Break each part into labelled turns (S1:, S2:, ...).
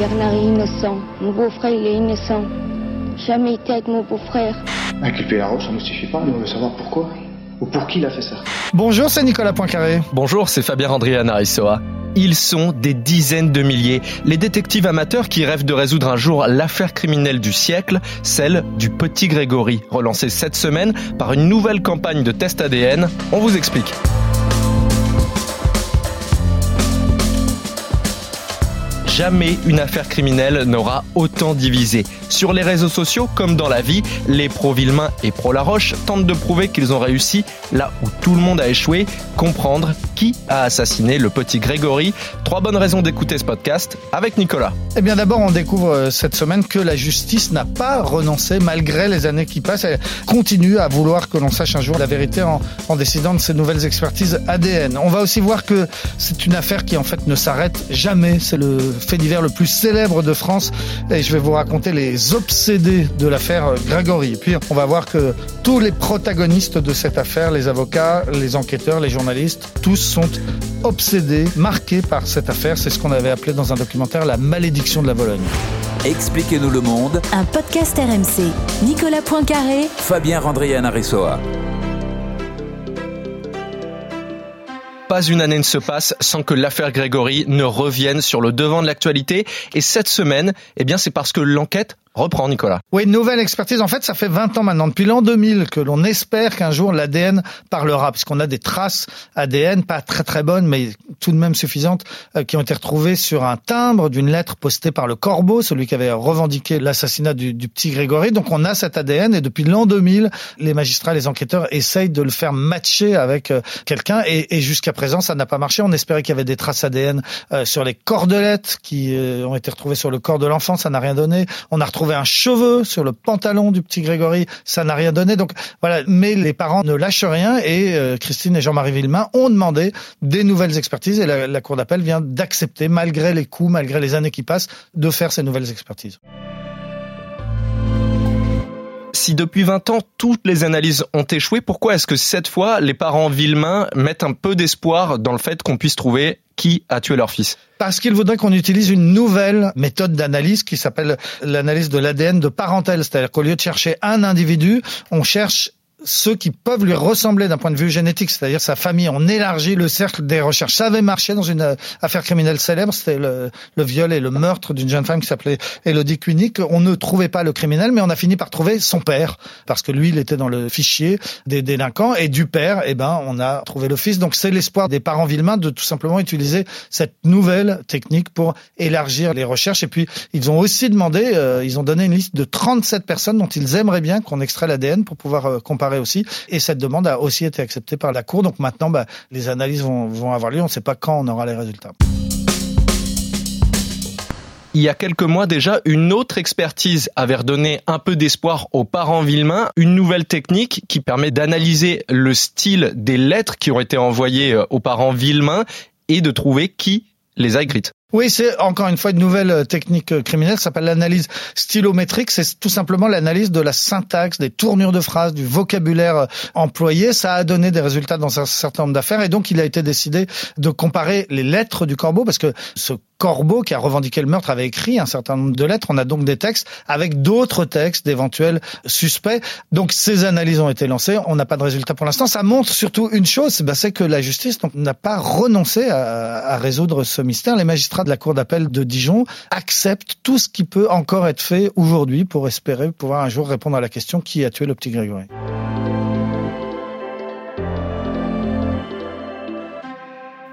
S1: Bernard est innocent. Mon beau-frère, il est innocent. Jamais été avec mon beau-frère.
S2: Inculper la roche, ça ne suffit pas, mais on veut savoir pourquoi. Ou pour qui il a fait ça.
S3: Bonjour, c'est Nicolas Poincaré.
S4: Bonjour, c'est Fabien Andrian Arissoa. Ils sont des dizaines de milliers, les détectives amateurs qui rêvent de résoudre un jour l'affaire criminelle du siècle, celle du petit Grégory, relancée cette semaine par une nouvelle campagne de test ADN. On vous explique. Jamais une affaire criminelle n'aura autant divisé. Sur les réseaux sociaux, comme dans la vie, les pro-Villemain et pro-Laroche tentent de prouver qu'ils ont réussi là où tout le monde a échoué, comprendre qui a assassiné le petit Grégory. Trois bonnes raisons d'écouter ce podcast avec Nicolas.
S3: Eh bien d'abord, on découvre euh, cette semaine que la justice n'a pas renoncé malgré les années qui passent. Elle continue à vouloir que l'on sache un jour la vérité en, en décidant de ces nouvelles expertises ADN. On va aussi voir que c'est une affaire qui en fait ne s'arrête jamais. C'est le fait divers le plus célèbre de France et je vais vous raconter les obsédés de l'affaire Grégory. Et puis on va voir que tous les protagonistes de cette affaire, les avocats, les enquêteurs, les journalistes, tous sont obsédés, marqués par cette affaire. C'est ce qu'on avait appelé dans un documentaire la malédiction de la Vologne.
S5: Expliquez-nous le monde.
S6: Un podcast RMC. Nicolas Poincaré.
S5: Fabien Randrian Arissoa.
S4: Pas une année ne se passe sans que l'affaire Grégory ne revienne sur le devant de l'actualité. Et cette semaine, eh bien, c'est parce que l'enquête reprend, Nicolas.
S3: Oui, nouvelle expertise. En fait, ça fait 20 ans maintenant, depuis l'an 2000, que l'on espère qu'un jour l'ADN parlera, puisqu'on a des traces ADN, pas très très bonnes, mais tout de même suffisantes, euh, qui ont été retrouvées sur un timbre d'une lettre postée par le Corbeau, celui qui avait revendiqué l'assassinat du, petit Grégory. Donc on a cet ADN, et depuis l'an 2000, les magistrats, les enquêteurs essayent de le faire matcher avec euh, quelqu'un, et, et jusqu'à présent, ça n'a pas marché. On espérait qu'il y avait des traces ADN euh, sur les cordelettes qui ont été retrouvées sur le corps de l'enfant, ça n'a rien donné. On a retrouvé un cheveu sur le pantalon du petit Grégory, ça n'a rien donné. Donc voilà, mais les parents ne lâchent rien et euh, Christine et Jean-Marie Villemain ont demandé des nouvelles expertises et la, la cour d'appel vient d'accepter, malgré les coûts, malgré les années qui passent, de faire ces nouvelles expertises.
S4: Si depuis 20 ans toutes les analyses ont échoué, pourquoi est-ce que cette fois les parents Villemain mettent un peu d'espoir dans le fait qu'on puisse trouver qui a tué leur fils?
S3: Parce qu'ils voudraient qu'on utilise une nouvelle méthode d'analyse qui s'appelle l'analyse de l'ADN de parentel. C'est-à-dire qu'au lieu de chercher un individu, on cherche ceux qui peuvent lui ressembler d'un point de vue génétique, c'est-à-dire sa famille. On élargit le cercle des recherches. Ça avait marché dans une affaire criminelle célèbre, c'était le, le, viol et le meurtre d'une jeune femme qui s'appelait Elodie Kunik. On ne trouvait pas le criminel, mais on a fini par trouver son père, parce que lui, il était dans le fichier des délinquants, et du père, eh ben, on a trouvé le fils. Donc c'est l'espoir des parents Villemain de tout simplement utiliser cette nouvelle technique pour élargir les recherches. Et puis, ils ont aussi demandé, euh, ils ont donné une liste de 37 personnes dont ils aimeraient bien qu'on extrait l'ADN pour pouvoir euh, comparer aussi. Et cette demande a aussi été acceptée par la Cour. Donc maintenant, bah, les analyses vont, vont avoir lieu. On ne sait pas quand on aura les résultats.
S4: Il y a quelques mois déjà, une autre expertise avait redonné un peu d'espoir aux parents Villemain, une nouvelle technique qui permet d'analyser le style des lettres qui ont été envoyées aux parents Villemain et de trouver qui les a écrites.
S3: Oui, c'est encore une fois une nouvelle technique criminelle, ça s'appelle l'analyse stylométrique. C'est tout simplement l'analyse de la syntaxe, des tournures de phrases, du vocabulaire employé. Ça a donné des résultats dans un certain nombre d'affaires et donc il a été décidé de comparer les lettres du corbeau parce que ce corbeau qui a revendiqué le meurtre avait écrit un certain nombre de lettres. On a donc des textes avec d'autres textes d'éventuels suspects. Donc ces analyses ont été lancées. On n'a pas de résultat pour l'instant. Ça montre surtout une chose, c'est que la justice n'a pas renoncé à, à résoudre ce mystère. Les magistrats de la cour d'appel de Dijon acceptent tout ce qui peut encore être fait aujourd'hui pour espérer pouvoir un jour répondre à la question qui a tué le petit Grégory?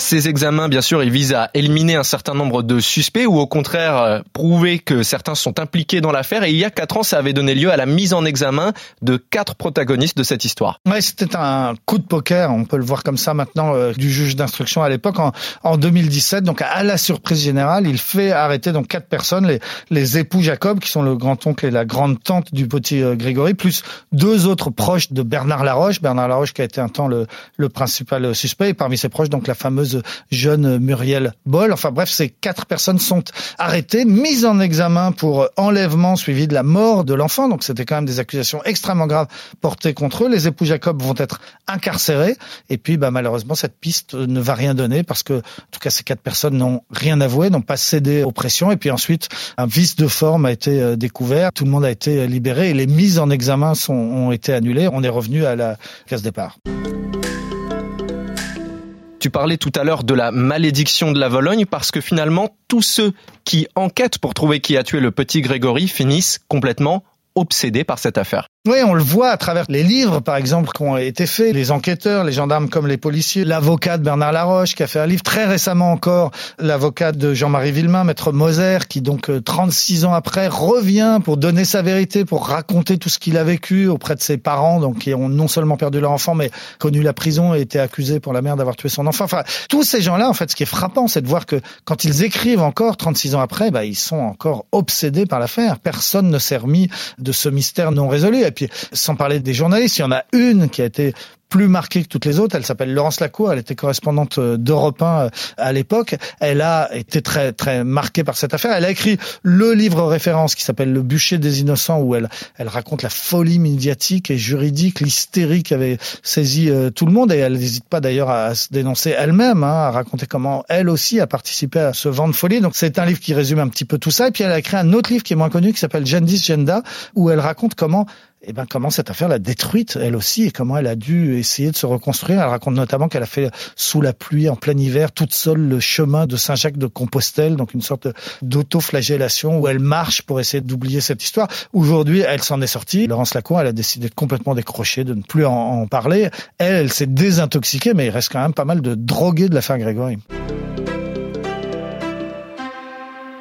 S4: Ces examens, bien sûr, ils visent à éliminer un certain nombre de suspects ou au contraire euh, prouver que certains sont impliqués dans l'affaire. Et il y a quatre ans, ça avait donné lieu à la mise en examen de quatre protagonistes de cette histoire.
S3: Ouais, c'était un coup de poker, on peut le voir comme ça maintenant, euh, du juge d'instruction à l'époque en, en 2017. Donc à la surprise générale, il fait arrêter donc quatre personnes, les, les époux Jacob, qui sont le grand-oncle et la grande-tante du petit euh, Grégory, plus deux autres proches de Bernard Laroche. Bernard Laroche qui a été un temps le, le principal suspect, et parmi ses proches, donc la fameuse jeune Muriel Boll. Enfin bref, ces quatre personnes sont arrêtées, mises en examen pour enlèvement suivi de la mort de l'enfant. Donc c'était quand même des accusations extrêmement graves portées contre eux. Les époux Jacob vont être incarcérés. Et puis bah, malheureusement, cette piste ne va rien donner parce que, en tout cas, ces quatre personnes n'ont rien avoué, n'ont pas cédé aux pressions. Et puis ensuite, un vice de forme a été euh, découvert. Tout le monde a été libéré et les mises en examen sont, ont été annulées. On est revenu à la case départ.
S4: Tu parlais tout à l'heure de la malédiction de la Vologne parce que finalement, tous ceux qui enquêtent pour trouver qui a tué le petit Grégory finissent complètement obsédés par cette affaire.
S3: Oui, on le voit à travers les livres, par exemple, qui ont été faits, les enquêteurs, les gendarmes comme les policiers, l'avocat de Bernard Laroche qui a fait un livre très récemment encore, l'avocat de Jean-Marie Villemain, maître Moser, qui donc 36 ans après revient pour donner sa vérité, pour raconter tout ce qu'il a vécu auprès de ses parents, donc qui ont non seulement perdu leur enfant, mais connu la prison et été accusés pour la mère d'avoir tué son enfant. Enfin, tous ces gens-là, en fait, ce qui est frappant, c'est de voir que quand ils écrivent encore 36 ans après, bah, ils sont encore obsédés par l'affaire. Personne ne s'est remis de ce mystère non résolu. Et puis, sans parler des journalistes, il y en a une qui a été plus marquée que toutes les autres. Elle s'appelle Laurence Lacour. Elle était correspondante d'Europe 1 à l'époque. Elle a été très très marquée par cette affaire. Elle a écrit le livre référence qui s'appelle Le bûcher des innocents où elle elle raconte la folie médiatique et juridique, l'hystérie qui avait saisi tout le monde et elle n'hésite pas d'ailleurs à se dénoncer elle-même, hein, à raconter comment elle aussi a participé à ce vent de folie. Donc c'est un livre qui résume un petit peu tout ça. Et puis elle a écrit un autre livre qui est moins connu qui s'appelle Gendis Genda où elle raconte comment eh ben comment cette affaire l'a détruite elle aussi et comment elle a dû essayer de se reconstruire. Elle raconte notamment qu'elle a fait sous la pluie en plein hiver toute seule le chemin de Saint-Jacques de Compostelle, donc une sorte d'autoflagellation où elle marche pour essayer d'oublier cette histoire. Aujourd'hui, elle s'en est sortie. Laurence Lacour, elle a décidé de complètement décrocher, de ne plus en, parler. Elle, elle s'est désintoxiquée, mais il reste quand même pas mal de drogués de l'affaire Grégory.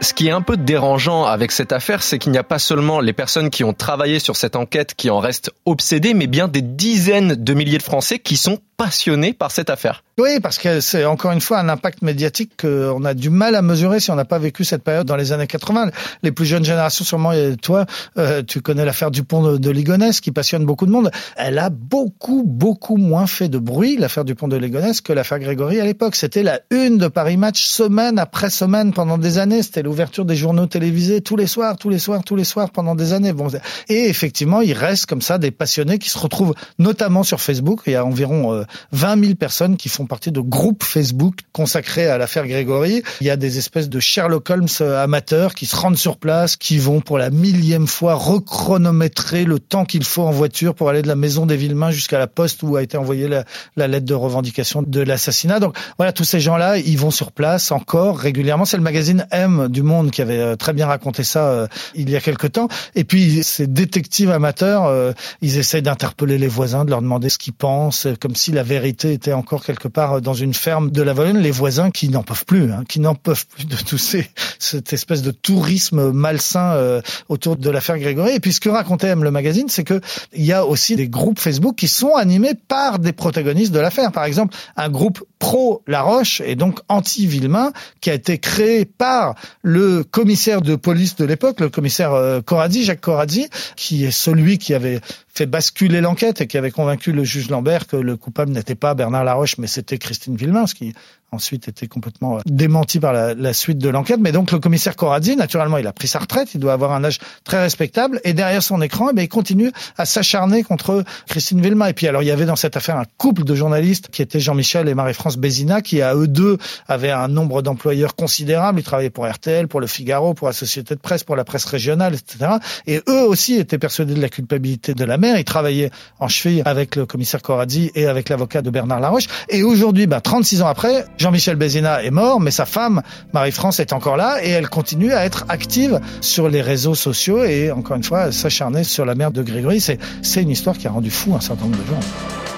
S4: Ce qui est un peu dérangeant avec cette affaire, c'est qu'il n'y a pas seulement les personnes qui ont travaillé sur cette enquête qui en restent obsédées, mais bien des dizaines de milliers de Français qui sont passionnés par cette affaire.
S3: Oui, parce que c'est encore une fois un impact médiatique qu'on a du mal à mesurer si on n'a pas vécu cette période dans les années 80. Les plus jeunes générations, sûrement, toi, euh, tu connais l'affaire du pont de, Ligonnès qui passionne beaucoup de monde. Elle a beaucoup, beaucoup moins fait de bruit, l'affaire du pont de Ligonnès, que l'affaire Grégory à l'époque. C'était la une de Paris Match semaine après semaine pendant des années. C'était l'ouverture des journaux télévisés tous les soirs, tous les soirs, tous les soirs pendant des années. Bon, et effectivement, il reste comme ça des passionnés qui se retrouvent notamment sur Facebook. Il y a environ euh, 20 000 personnes qui font partie de groupes Facebook consacrés à l'affaire Grégory. Il y a des espèces de Sherlock Holmes amateurs qui se rendent sur place, qui vont pour la millième fois rechronométrer le temps qu'il faut en voiture pour aller de la maison des Villemains jusqu'à la poste où a été envoyée la, la lettre de revendication de l'assassinat. Donc voilà, tous ces gens-là, ils vont sur place encore régulièrement. C'est le magazine M du Monde qui avait très bien raconté ça euh, il y a quelque temps. Et puis ces détectives amateurs, euh, ils essayent d'interpeller les voisins, de leur demander ce qu'ils pensent, comme si la vérité était encore quelque part dans une ferme de la Vologne, les voisins qui n'en peuvent plus, hein, qui n'en peuvent plus de tout ces, cette espèce de tourisme malsain euh, autour de l'affaire Grégory. Et puis ce que racontait M le magazine, c'est que il y a aussi des groupes Facebook qui sont animés par des protagonistes de l'affaire. Par exemple, un groupe pro La Roche et donc anti Villemain qui a été créé par le commissaire de police de l'époque, le commissaire euh, Corazzi, Jacques Corazzi, qui est celui qui avait fait basculer l'enquête et qui avait convaincu le juge Lambert que le coupable n'était pas Bernard Laroche, mais c'était Christine Villemain, ce qui ensuite était complètement euh, démenti par la, suite de l'enquête. Mais donc le commissaire Corazzi, naturellement, il a pris sa retraite, il doit avoir un âge très respectable, et derrière son écran, eh bien, il continue à s'acharner contre Christine Villemain. Et puis alors, il y avait dans cette affaire un couple de journalistes qui étaient Jean-Michel et Marie-France Bézina, qui à eux deux avaient un nombre d'employeurs considérable. Ils travaillaient pour RTL, pour Le Figaro, pour la Société de Presse, pour la presse régionale, etc. Et eux aussi étaient persuadés de la culpabilité de la mère. Ils travaillaient en cheville avec le commissaire Corazzi et avec l'avocat de Bernard Laroche. Et aujourd'hui, ben, 36 ans après, Jean-Michel Bézina est mort, mais sa femme, Marie-France, est encore là et elle continue à être active sur les réseaux sociaux et encore une fois, s'acharner sur la mère de Grégory. C'est, c'est une histoire qui a rendu fou un certain nombre de gens.